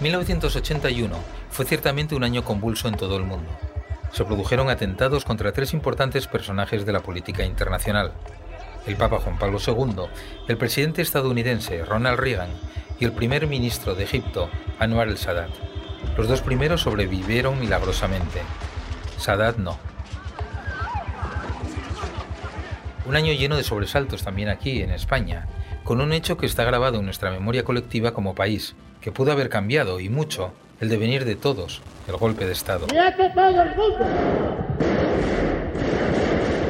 1981 fue ciertamente un año convulso en todo el mundo. Se produjeron atentados contra tres importantes personajes de la política internacional. El Papa Juan Pablo II, el presidente estadounidense Ronald Reagan y el primer ministro de Egipto, Anwar el-Sadat. Los dos primeros sobrevivieron milagrosamente. Sadat no. Un año lleno de sobresaltos también aquí, en España, con un hecho que está grabado en nuestra memoria colectiva como país, que pudo haber cambiado, y mucho, el devenir de todos, el golpe de Estado.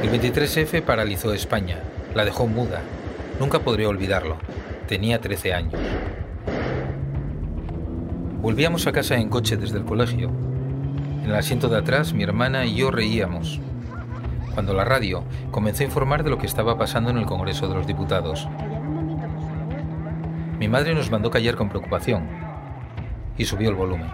El 23F paralizó España, la dejó muda. Nunca podré olvidarlo. Tenía 13 años. Volvíamos a casa en coche desde el colegio. En el asiento de atrás mi hermana y yo reíamos, cuando la radio comenzó a informar de lo que estaba pasando en el Congreso de los Diputados. Mi madre nos mandó callar con preocupación y subió el volumen.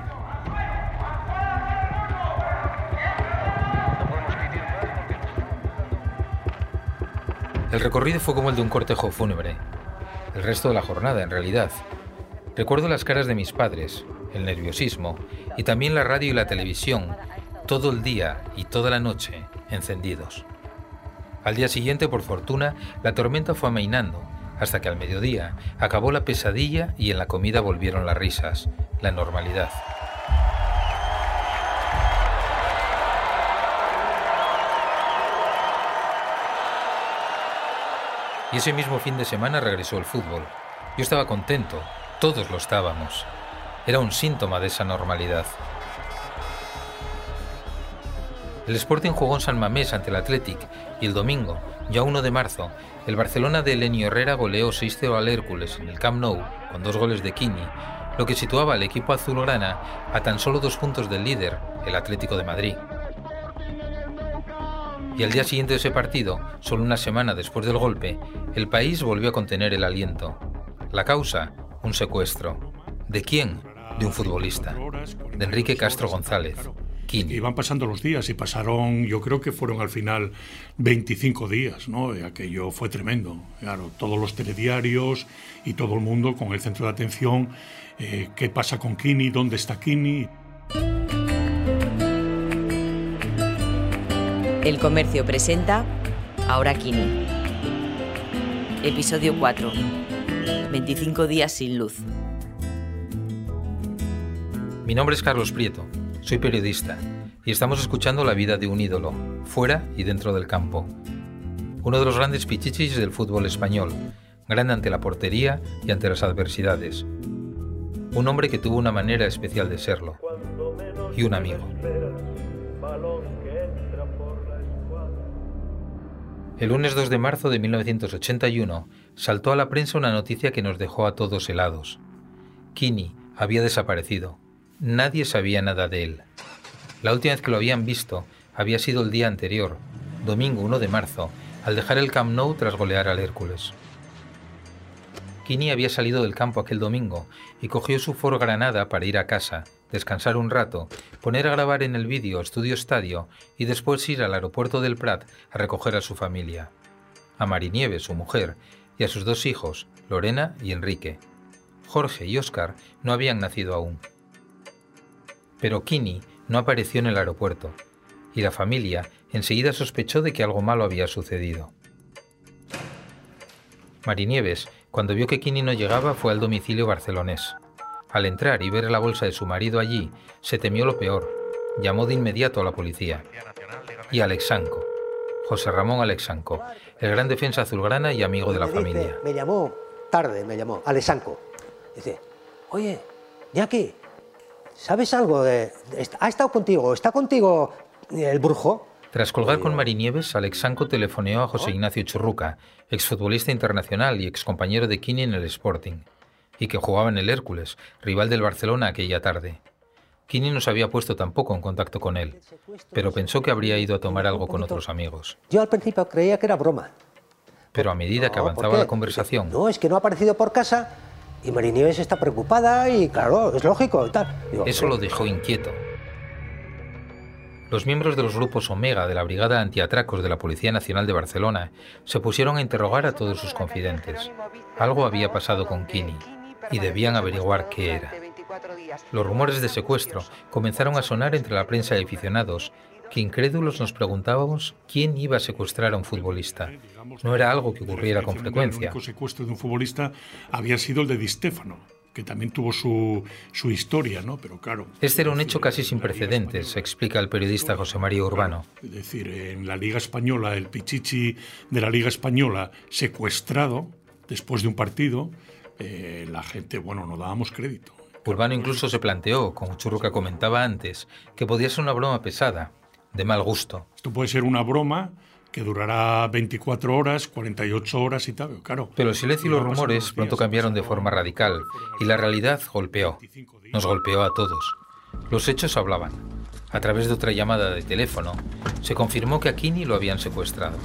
El recorrido fue como el de un cortejo fúnebre. El resto de la jornada, en realidad. Recuerdo las caras de mis padres, el nerviosismo y también la radio y la televisión, todo el día y toda la noche encendidos. Al día siguiente, por fortuna, la tormenta fue amainando hasta que al mediodía acabó la pesadilla y en la comida volvieron las risas, la normalidad. Y ese mismo fin de semana regresó el fútbol. Yo estaba contento, todos lo estábamos. Era un síntoma de esa normalidad. El Sporting jugó en San Mamés ante el Athletic y el domingo, ya 1 de marzo, el Barcelona de Lenio Herrera goleó 6-0 al Hércules en el Camp Nou con dos goles de Kini, lo que situaba al equipo azulgrana a tan solo dos puntos del líder, el Atlético de Madrid. Y al día siguiente de ese partido, solo una semana después del golpe, el país volvió a contener el aliento. La causa, un secuestro. ¿De quién? De un futbolista, de Enrique Castro González, Iban pasando los días y pasaron, yo creo que fueron al final 25 días, ¿no? Aquello fue tremendo. Claro, todos los telediarios y todo el mundo con el centro de atención, eh, ¿qué pasa con Kini? ¿Dónde está Kini? El comercio presenta Ahora Kini. Episodio 4. 25 días sin luz. Mi nombre es Carlos Prieto soy periodista y estamos escuchando la vida de un ídolo, fuera y dentro del campo. Uno de los grandes pichichis del fútbol español, grande ante la portería y ante las adversidades. Un hombre que tuvo una manera especial de serlo. Y un amigo. El lunes 2 de marzo de 1981 saltó a la prensa una noticia que nos dejó a todos helados. Kini había desaparecido. Nadie sabía nada de él. La última vez que lo habían visto había sido el día anterior, domingo 1 de marzo, al dejar el Camp Nou tras golear al Hércules. Kini había salido del campo aquel domingo y cogió su Ford Granada para ir a casa, descansar un rato, poner a grabar en el vídeo Estudio Estadio y después ir al aeropuerto del Prat a recoger a su familia. A Marinieves, su mujer, y a sus dos hijos, Lorena y Enrique. Jorge y Óscar no habían nacido aún. Pero Kini no apareció en el aeropuerto, y la familia enseguida sospechó de que algo malo había sucedido. Marinieves, cuando vio que Kini no llegaba, fue al domicilio barcelonés. Al entrar y ver la bolsa de su marido allí, se temió lo peor. Llamó de inmediato a la policía. Y a Alexanco, José Ramón Alexanco, el gran defensa azulgrana y amigo de la familia. Me llamó tarde, me llamó Alexanco. Dice, oye, ya que ¿Sabes algo de, ¿Ha estado contigo? ¿Está contigo el brujo? Tras colgar con Marinieves, Alexanco telefoneó a José Ignacio Churruca, exfutbolista internacional y excompañero de Kini en el Sporting, y que jugaba en el Hércules, rival del Barcelona aquella tarde. Kini no se había puesto tampoco en contacto con él, pero pensó que habría ido a tomar algo con otros amigos. Yo al principio creía que era broma. Pero a medida que avanzaba la conversación... No, es que no ha aparecido por casa y Marinieves está preocupada y claro, es lógico y tal. Eso lo dejó inquieto. Los miembros de los grupos Omega de la Brigada Antiatracos de la Policía Nacional de Barcelona se pusieron a interrogar a todos sus confidentes. Algo había pasado con Kini y debían averiguar qué era. Los rumores de secuestro comenzaron a sonar entre la prensa y aficionados, que incrédulos nos preguntábamos quién iba a secuestrar a un futbolista. No era algo que ocurriera con frecuencia. El secuestro de un futbolista había sido el de Di Stefano que también tuvo su, su, historia, ¿no? Pero claro. Este era un hecho casi sin precedentes, explica el periodista José María Urbano. Es decir, en la Liga Española, el Pichichi de la Liga Española secuestrado después de un partido, eh, la gente, bueno, no dábamos crédito. Urbano incluso se planteó, como Churruca comentaba antes, que podía ser una broma pesada, de mal gusto. Esto puede ser una broma que durará 24 horas, 48 horas y tal, claro. Pero el silencio y los rumores pronto cambiaron de forma radical y la realidad golpeó. Nos golpeó a todos. Los hechos hablaban. A través de otra llamada de teléfono, se confirmó que a Kini lo habían secuestrado.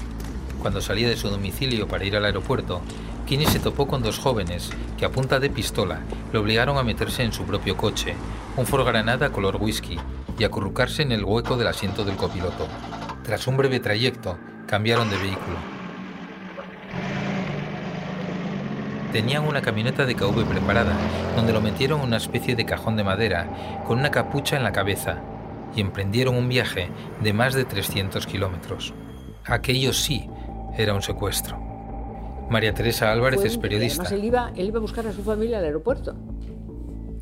Cuando salía de su domicilio para ir al aeropuerto, Kini se topó con dos jóvenes que a punta de pistola le obligaron a meterse en su propio coche, un Ford Granada color whisky, y acurrucarse en el hueco del asiento del copiloto. Tras un breve trayecto, cambiaron de vehículo. Tenían una camioneta de KV preparada, donde lo metieron en una especie de cajón de madera, con una capucha en la cabeza, y emprendieron un viaje de más de 300 kilómetros. Aquello sí era un secuestro. María Teresa Álvarez es periodista. Además, él iba, él iba a buscar a su familia al aeropuerto.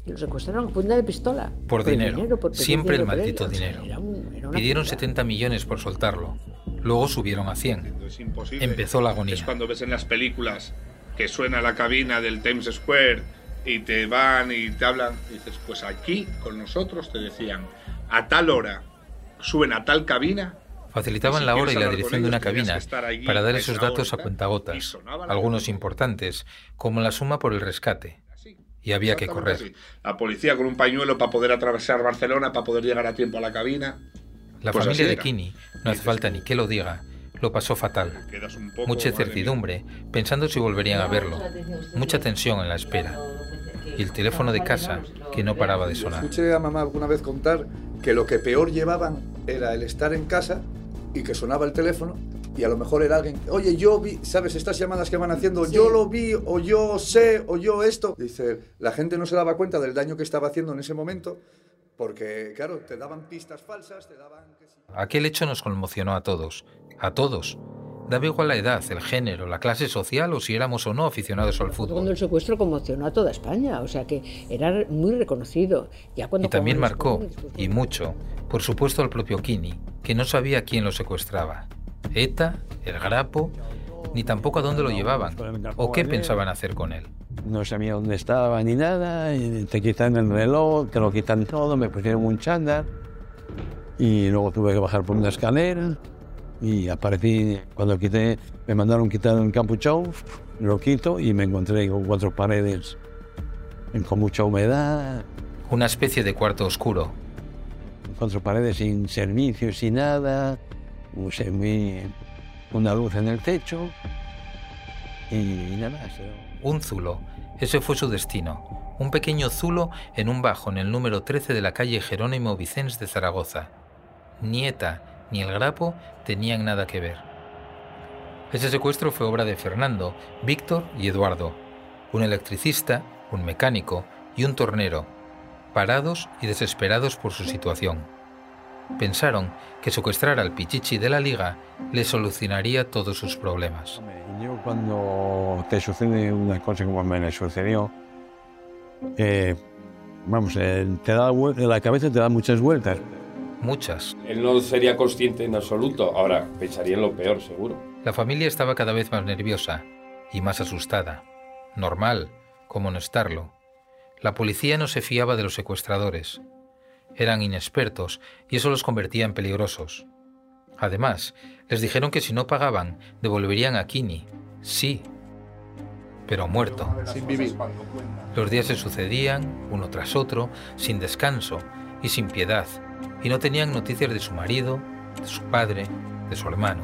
Y lo secuestraron a punta de pistola. Por, dinero. dinero por Siempre el maldito dinero. Era un, era Pidieron 70 millones por soltarlo. Luego subieron a 100. Es imposible. Empezó la agonía. Es cuando ves en las películas que suena la cabina del Times Square y te van y te hablan. Y dices, pues aquí con nosotros te decían, a tal hora suben a tal cabina Facilitaban la hora y la dirección de una cabina para dar esos datos a cuentagotas, algunos importantes, como la suma por el rescate. Y había que correr. La policía con un pañuelo para poder atravesar Barcelona, para poder llegar a tiempo a la cabina. La Pues familia de. Kini, no hace falta ni que lo diga, lo pasó fatal. Poco, Mucha incertidumbre, pensando si volverían a verlo. Mucha tensión en la espera. Y el teléfono de casa, que no paraba de sonar. Escuché a mamá alguna vez contar que lo que peor llevaban era el estar en casa y que sonaba el teléfono y a lo mejor era alguien, oye, yo vi, ¿sabes? Estas llamadas que van haciendo, yo lo vi, o yo sé, o yo esto. Dice, la gente no se daba cuenta del daño que estaba haciendo en ese momento porque, claro, te daban pistas falsas, te daban... Aquel hecho nos conmocionó a todos, a todos. Daba igual la edad, el género, la clase social o si éramos o no aficionados al Cuando fútbol. el secuestro conmocionó a toda España, o sea que era muy reconocido. Ya cuando Y también marcó, pues, y mucho, por supuesto al propio Kini, que no sabía quién lo secuestraba. ETA, el Grapo, ni tampoco a dónde lo llevaban, o qué pensaban hacer con él. No sabía dónde estaba ni nada, y te quitan el reloj, te lo quitan todo, me pusieron un chándal y luego tuve que bajar por una escalera y aparecí, cuando quité, me mandaron quitar el capuchón, lo quito y me encontré con cuatro paredes con mucha humedad, Una especie de cuarto oscuro, cuatro paredes sin servicio, sin nada, un semi- una luz en el techo y nada, eso. un zulo. Ese fue su destino. Un pequeño zulo en un bajo en el número 13 de la calle Jerónimo Vicens de Zaragoza. Ni ETA ni el Grapo tenían nada que ver. Ese secuestro fue obra de Fernando, Víctor y Eduardo, un electricista, un mecánico y un tornero, parados y desesperados por su situación. Pensaron que secuestrar al Pichichi de la liga le solucionaría todos sus problemas. Yo cuando te sucede una cosa como me sucedió, eh, vamos, eh, te da la cabeza te da muchas vueltas. Muchas, Él no sería consciente en absoluto. Ahora, pensaría en lo peor, seguro. La familia estaba cada vez más nerviosa y más asustada. Normal, como no estarlo. La policía no se fiaba de los secuestradores. Eran inexpertos y eso los convertía en peligrosos. Además, les dijeron que si no pagaban, devolverían a Kini. Sí, pero muerto. Sin vivir. Los días se sucedían, uno tras otro, sin descanso y sin piedad, y no tenían noticias de su marido, de su padre, de su hermano.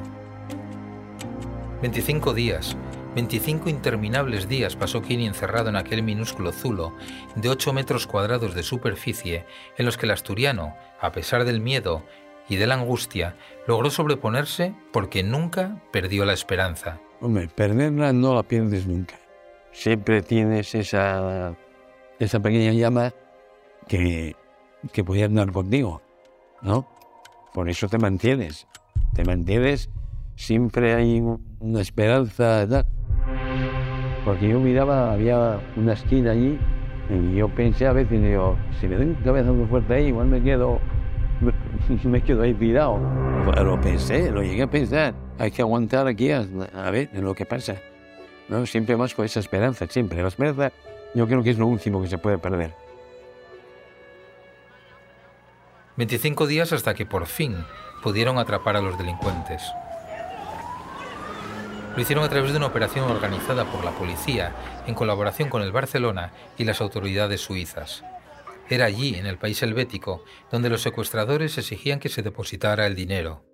25 días, 25 interminables días pasó Kini encerrado en aquel minúsculo zulo de 8 metros cuadrados de superficie, en los que el asturiano, a pesar del miedo y de la angustia, logró sobreponerse porque nunca perdió la esperanza. Hombre, perderla no la pierdes nunca. Siempre tienes esa, esa pequeña llama que, que podía andar contigo, ¿no? Por eso te mantienes, te mantienes, siempre hay una esperanza. Porque yo miraba, había una esquina allí y yo pensé a veces, digo, si me doy un cabezazo fuerte ahí, igual me quedo, me, me quedo ahí tirado. Lo pensé, lo llegué a pensar. Hay que aguantar aquí a, a ver lo que pasa. ¿no? Siempre más con esa esperanza, siempre. La esperanza yo creo que es lo último que se puede perder. 25 días hasta que por fin pudieron atrapar a los delincuentes. Lo hicieron a través de una operación organizada por la policía en colaboración con el Barcelona y las autoridades suizas. Era allí, en el país helvético, donde los secuestradores exigían que se depositara el dinero.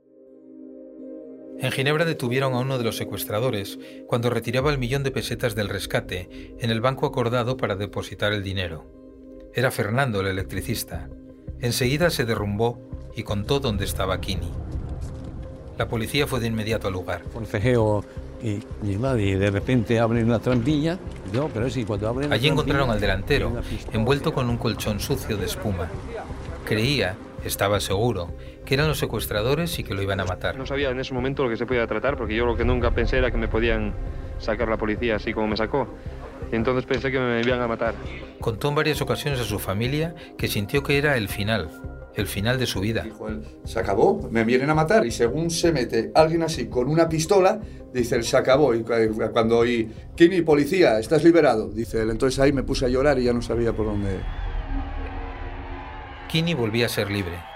En Ginebra detuvieron a uno de los secuestradores cuando retiraba el millón de pesetas del rescate en el banco acordado para depositar el dinero. Era Fernando el electricista. Enseguida se derrumbó y contó dónde estaba Kini. La policía fue de inmediato al lugar. Forcejeo y, y, y de repente abren una trampilla. No, pero sí, cuando abren Allí encontraron al delantero, envuelto con un colchón sucio de espuma. Creía, estaba seguro, que eran los secuestradores y que lo iban a matar. No sabía en ese momento lo que se podía tratar, porque yo lo que nunca pensé era que me podían sacar la policía así como me sacó. Y entonces pensé que me iban a matar. Contó en varias ocasiones a su familia que sintió que era el final, el final de su vida. Dijo él, se acabó, me vienen a matar. Y según se mete alguien así con una pistola, dice él, se acabó. Y cuando oí, Kini, policía, estás liberado, dice él. Entonces ahí me puse a llorar y ya no sabía por dónde. Kini volvía a ser libre.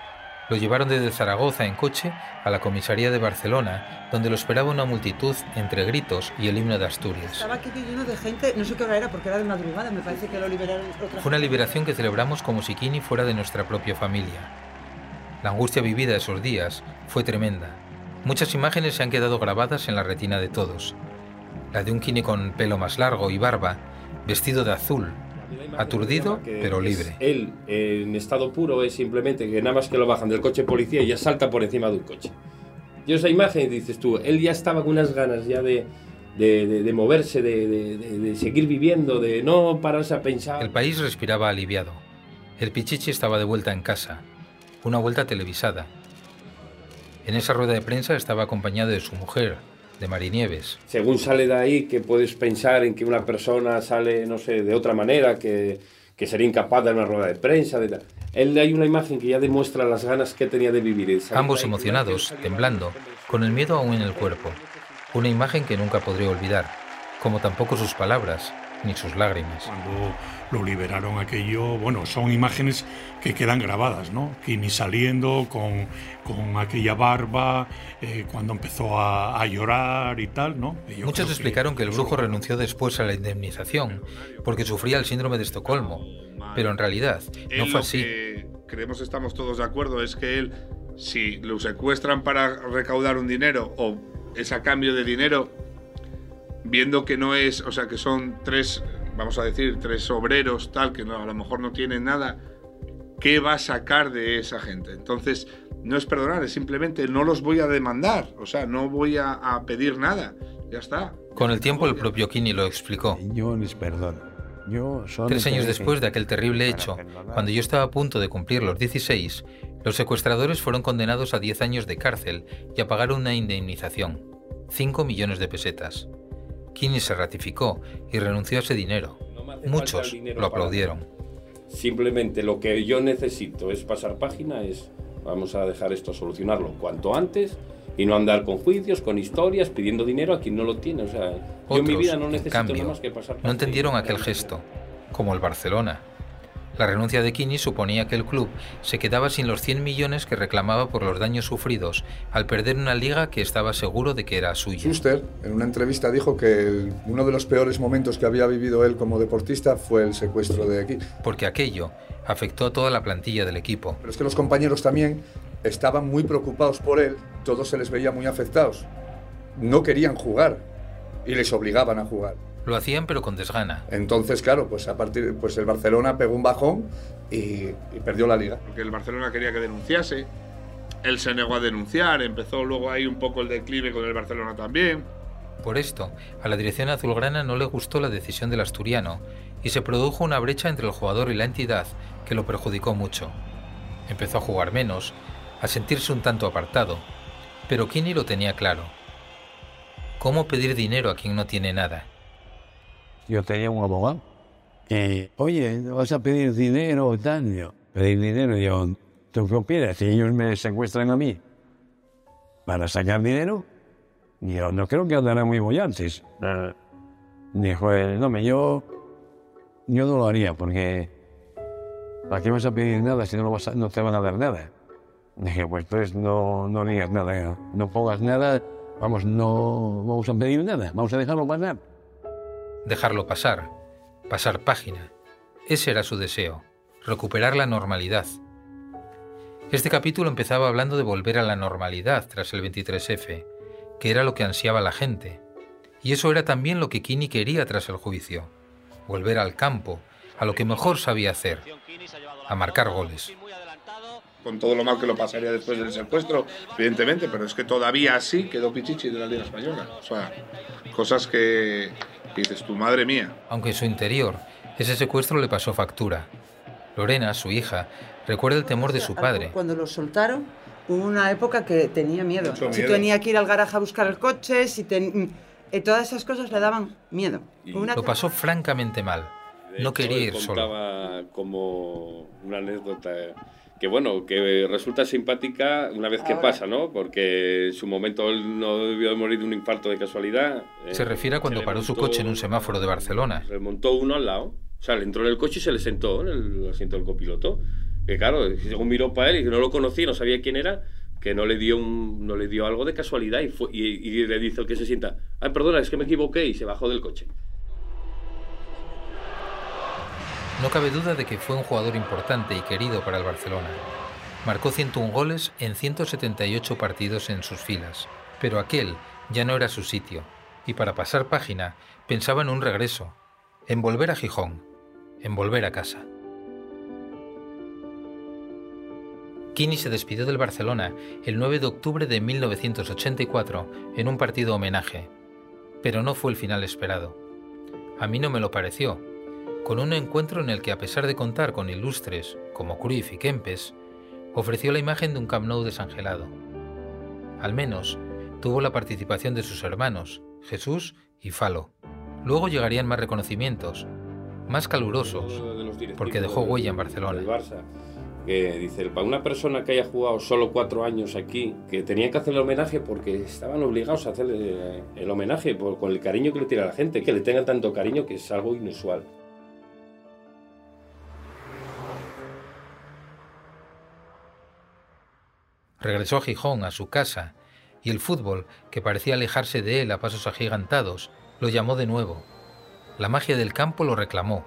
Lo llevaron desde Zaragoza en coche a la comisaría de Barcelona, donde lo esperaba una multitud entre gritos y el himno de Asturias. Estaba aquí lleno de gente, no sé qué hora era porque era de madrugada, me parece que lo liberaron otra Fue una liberación que celebramos como si Kini fuera de nuestra propia familia. La angustia vivida esos días fue tremenda. Muchas imágenes se han quedado grabadas en la retina de todos. La de un Kini con pelo más largo y barba, vestido de azul, aturdido pero libre. Él en estado puro es simplemente que nada más que lo bajan del coche policía y ya salta por encima de un coche. Y esa imagen, dices tú, él ya estaba con unas ganas ya de, de, de, de moverse, de, de, seguir viviendo, de no pararse a pensar. El país respiraba aliviado. El Pichichi estaba de vuelta en casa. Una vuelta televisada. En esa rueda de prensa estaba acompañado de su mujer, de Marinieves. Según sale de ahí, que puedes pensar en que una persona sale, no sé, de otra manera, que, que sería incapaz de una rueda de prensa. De. Él hay una imagen que ya demuestra las ganas que tenía de vivir. Ambos emocionados, temblando, con el miedo aún en el cuerpo. Una imagen que nunca podría olvidar, como tampoco sus palabras, ni sus lágrimas. Cuando lo liberaron aquello, bueno, son imágenes que quedan grabadas, ¿no? Kini saliendo con, con aquella barba, eh, cuando empezó a, a, llorar y tal, ¿no? Y Muchos explicaron que, que el brujo renunció después a la indemnización porque sufría el síndrome de Estocolmo, pero en realidad no fue así. Que creemos estamos todos de acuerdo es que él, si lo secuestran para recaudar un dinero o es a cambio de dinero, viendo que no es, o sea, que son tres, vamos a decir, tres obreros, tal, que no, a lo mejor no tienen nada, ¿qué va a sacar de esa gente? Entonces, no es perdonar, es simplemente no los voy a demandar, o sea, no voy a, a pedir nada, ya está. Con el tiempo el propio Kini lo explicó. Yo les perdono. Yo Tres años después de aquel terrible hecho, cuando yo estaba a punto de cumplir los 16, los secuestradores fueron condenados a 10 años de cárcel y a pagar una indemnización, 5 millones de pesetas. Kini se ratificó y renunció a ese dinero. Muchos dinero lo para- aplaudieron. Simplemente lo que yo necesito es pasar página, es vamos a dejar esto, solucionarlo cuanto antes y no andar con juicios, con historias, pidiendo dinero a quien no lo tiene. O sea, yo en mi Otros, vida no en necesito cambio, nada más que pasar no entendieron aquel gesto, como el Barcelona. La renuncia de Kini suponía que el club se quedaba sin los 100 millones que reclamaba por los daños sufridos al perder una liga que estaba seguro de que era suya. Schuster, en una entrevista, dijo que el- uno de los peores momentos que había vivido él como deportista fue el secuestro de aquí. Porque aquello afectó a toda la plantilla del equipo. Pero es que los compañeros también estaban muy preocupados por él, todos se les veía muy afectados. No querían jugar y les obligaban a jugar. Lo hacían pero con desgana. Entonces, claro, pues a partir pues el Barcelona pegó un bajón y, y perdió la liga. Porque el Barcelona quería que denunciase, él se negó a denunciar, empezó luego ahí un poco el declive con el Barcelona también. Por esto, a la dirección azulgrana no le gustó la decisión del asturiano y se produjo una brecha entre el jugador y la entidad que lo perjudicó mucho. Empezó a jugar menos, a sentirse un tanto apartado, pero Kini lo tenía claro. ¿Cómo pedir dinero a quien no tiene nada? Yo tenía un abogado que, oye, vas a pedir dinero o tal. Pedir dinero, yo, ¿tú qué opinas? Si ellos me secuestran a mí para sacar dinero, yo no creo que andarán muy bollantes. Dijo él, no, me, yo, yo no lo haría porque ¿para qué vas a pedir nada si no, lo vas a- no te van a dar nada? Dije, pues entonces no, no digas nada, no pongas nada, vamos, no vamos a pedir nada, vamos a dejarlo pasar. Dejarlo pasar, pasar página. Ese era su deseo, recuperar la normalidad. Este capítulo empezaba hablando de volver a la normalidad tras el 23F, que era lo que ansiaba la gente. Y eso era también lo que Kini quería tras el juicio, volver al campo, a lo que mejor sabía hacer, a marcar goles. Con todo lo mal que lo pasaría después del secuestro, evidentemente, pero es que todavía así quedó Pichichi de la Liga Española. O sea, cosas que, que dices, tu madre mía. Aunque en su interior, ese secuestro le pasó factura. Lorena, su hija, recuerda el temor de su padre. Cuando lo soltaron, hubo una época que tenía miedo. Mucho Si miedo. tenía que ir al garaje a buscar el coche, si ten- eh, todas esas cosas le daban miedo. Una Lo pasó francamente mal. De No hecho, quería ir solo. contaba como una anécdota que bueno, que resulta simpática una vez que Ahora. pasa, ¿no? Porque en su momento él no debió de morir de un infarto de casualidad. Se Eh, refiere a cuando paró su montó- coche en un semáforo de Barcelona. Se le montó uno al lado. O sea, le entró en el coche y se le sentó en el asiento del copiloto. Que claro, según miró para él y que no lo conocía, no sabía quién era, que no le dio un, no le dio algo de casualidad y, fue- y, y le dice el que se sienta, ay, perdona, es que me equivoqué y se bajó del coche. No cabe duda de que fue un jugador importante y querido para el Barcelona. Marcó 101 goles en 178 partidos en sus filas, pero aquel ya no era su sitio, y para pasar página pensaba en un regreso, en volver a Gijón, en volver a casa. Kini se despidió del Barcelona el 9 de octubre de 1984 en un partido homenaje, pero no fue el final esperado. A mí no me lo pareció, con un encuentro en el que, a pesar de contar con ilustres como Cruyff y Kempes, ofreció la imagen de un Camp Nou desangelado. Al menos tuvo la participación de sus hermanos, Jesús y Falo. Luego llegarían más reconocimientos, más calurosos, porque dejó huella en Barcelona. que dice, para una persona que haya jugado solo cuatro años aquí, que tenía que hacerle homenaje porque estaban obligados a hacerle el homenaje por, con el cariño que le tiene a la gente, que le tengan tanto cariño que es algo inusual. Regresó a Gijón, a su casa, y el fútbol, que parecía alejarse de él a pasos agigantados, lo llamó de nuevo. La magia del campo lo reclamó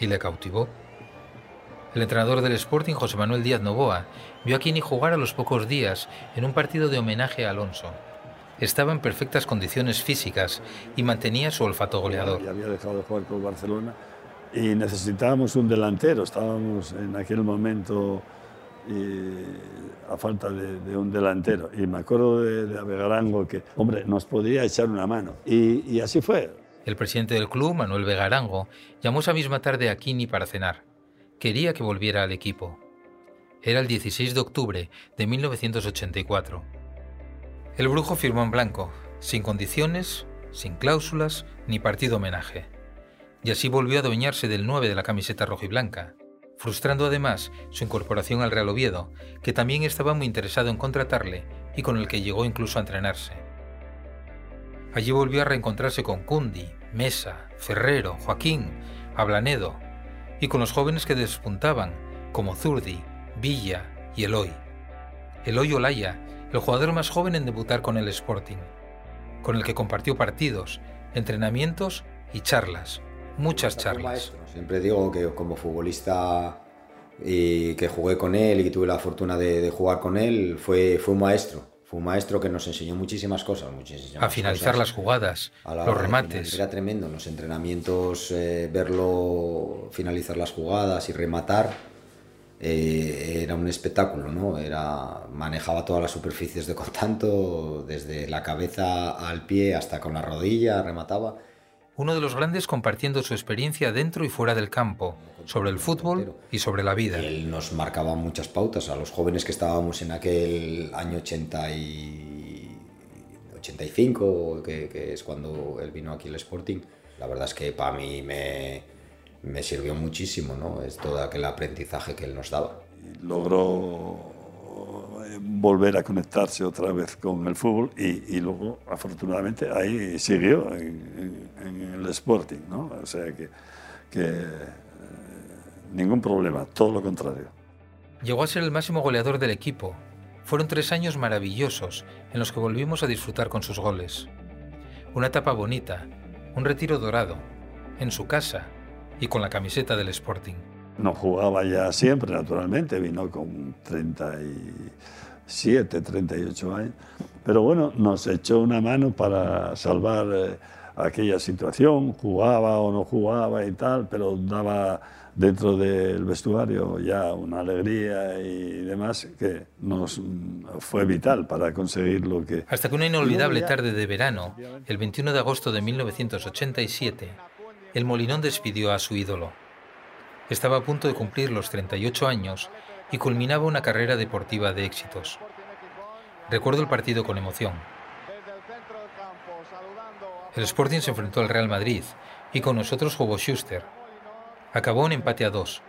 y le cautivó. El entrenador del Sporting, José Manuel Díaz Novoa, vio a Kini jugar a los pocos días en un partido de homenaje a Alonso. Estaba en perfectas condiciones físicas y mantenía su olfato goleador. Ya había dejado de jugar con Barcelona y necesitábamos un delantero. Estábamos en aquel momento eh, a falta de, de un delantero. Y me acuerdo de, de Avegarango que, hombre, nos podría echar una mano. Y, y así fue. El presidente del club, Manuel Vegarango, llamó esa misma tarde a Kini para cenar. Quería que volviera al equipo. Era el 16 de octubre de 1984. El brujo firmó en blanco, sin condiciones, sin cláusulas ni partido homenaje. Y así volvió a adueñarse del 9 de la camiseta rojiblanca, frustrando además su incorporación al Real Oviedo, que también estaba muy interesado en contratarle y con el que llegó incluso a entrenarse. Allí volvió a reencontrarse con Cundi, Mesa, Ferrero, Joaquín, Ablanedo y con los jóvenes que despuntaban, como Zurdi, Villa y Eloy. Eloy Olaya, el jugador más joven en debutar con el Sporting, con el que compartió partidos, entrenamientos y charlas, muchas charlas. Siempre digo que como futbolista y que jugué con él y tuve la fortuna de, de jugar con él, fue, fue un maestro. Fue un maestro que nos enseñó muchísimas cosas. Muchísimas A finalizar cosas. las jugadas, A la los remates. Era tremendo en los entrenamientos, eh, verlo finalizar las jugadas y rematar. eh, era un espectáculo, ¿no? Era, manejaba todas las superficies de contacto, desde la cabeza al pie hasta con la rodilla, remataba. Uno de los grandes compartiendo su experiencia dentro y fuera del campo, sobre el fútbol y sobre la vida. Él nos marcaba muchas pautas a los jóvenes que estábamos en aquel año 80 y 85, que, que es cuando él vino aquí al Sporting. La verdad es que para mí me, me sirvió muchísimo, ¿no? Es todo aquel aprendizaje que él nos daba. Logró volver a conectarse otra vez con el fútbol y, luego, afortunadamente, ahí siguió en, el Sporting, ¿no? O sea que, que eh, ningún problema, todo lo contrario. Llegó a ser el máximo goleador del equipo. Fueron tres años maravillosos en los que volvimos a disfrutar con sus goles. Una etapa bonita, un retiro dorado, en su casa y con la camiseta del Sporting. No jugaba ya siempre, naturalmente, vino con 37, 38 años, pero bueno, nos echó una mano para salvar eh, aquella situación, jugaba o no jugaba y tal, pero daba dentro del vestuario ya una alegría y demás que nos fue vital para conseguir lo que... Hasta que una inolvidable tarde de verano, el 21 de agosto de 1987, el Molinón despidió a su ídolo. Estaba a punto de cumplir los 38 años y culminaba una carrera deportiva de éxitos. Recuerdo el partido con emoción. El Sporting se enfrentó al Real Madrid y con nosotros jugó Schuster. Acabó en empate a dos,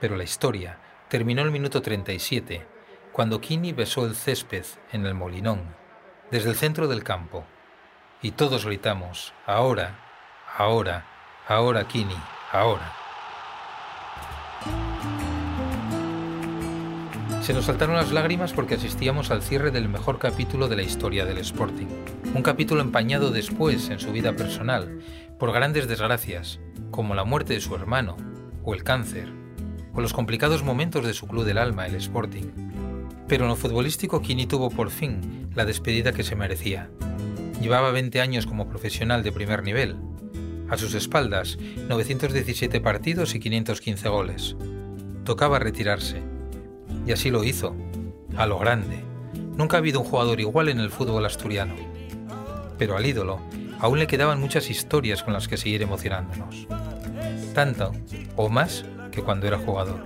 pero la historia terminó el minuto 37, cuando Kini besó el césped en el Molinón, desde el centro del campo, y todos gritamos, ahora, ahora, ahora Kini, ahora. Se nos saltaron las lágrimas porque asistíamos al cierre del mejor capítulo de la historia del Sporting. Un capítulo empañado después en su vida personal por grandes desgracias, como la muerte de su hermano, o el cáncer, o los complicados momentos de su club del alma, el Sporting. Pero en lo futbolístico, Kini tuvo por fin la despedida que se merecía. Llevaba 20 años como profesional de primer nivel. A sus espaldas, 917 partidos y 515 goles. Tocaba retirarse y así lo hizo, a lo grande. Nunca ha habido un jugador igual en el fútbol asturiano. Pero al ídolo aún le quedaban muchas historias con las que seguir emocionándonos. Tanto o más que cuando era jugador.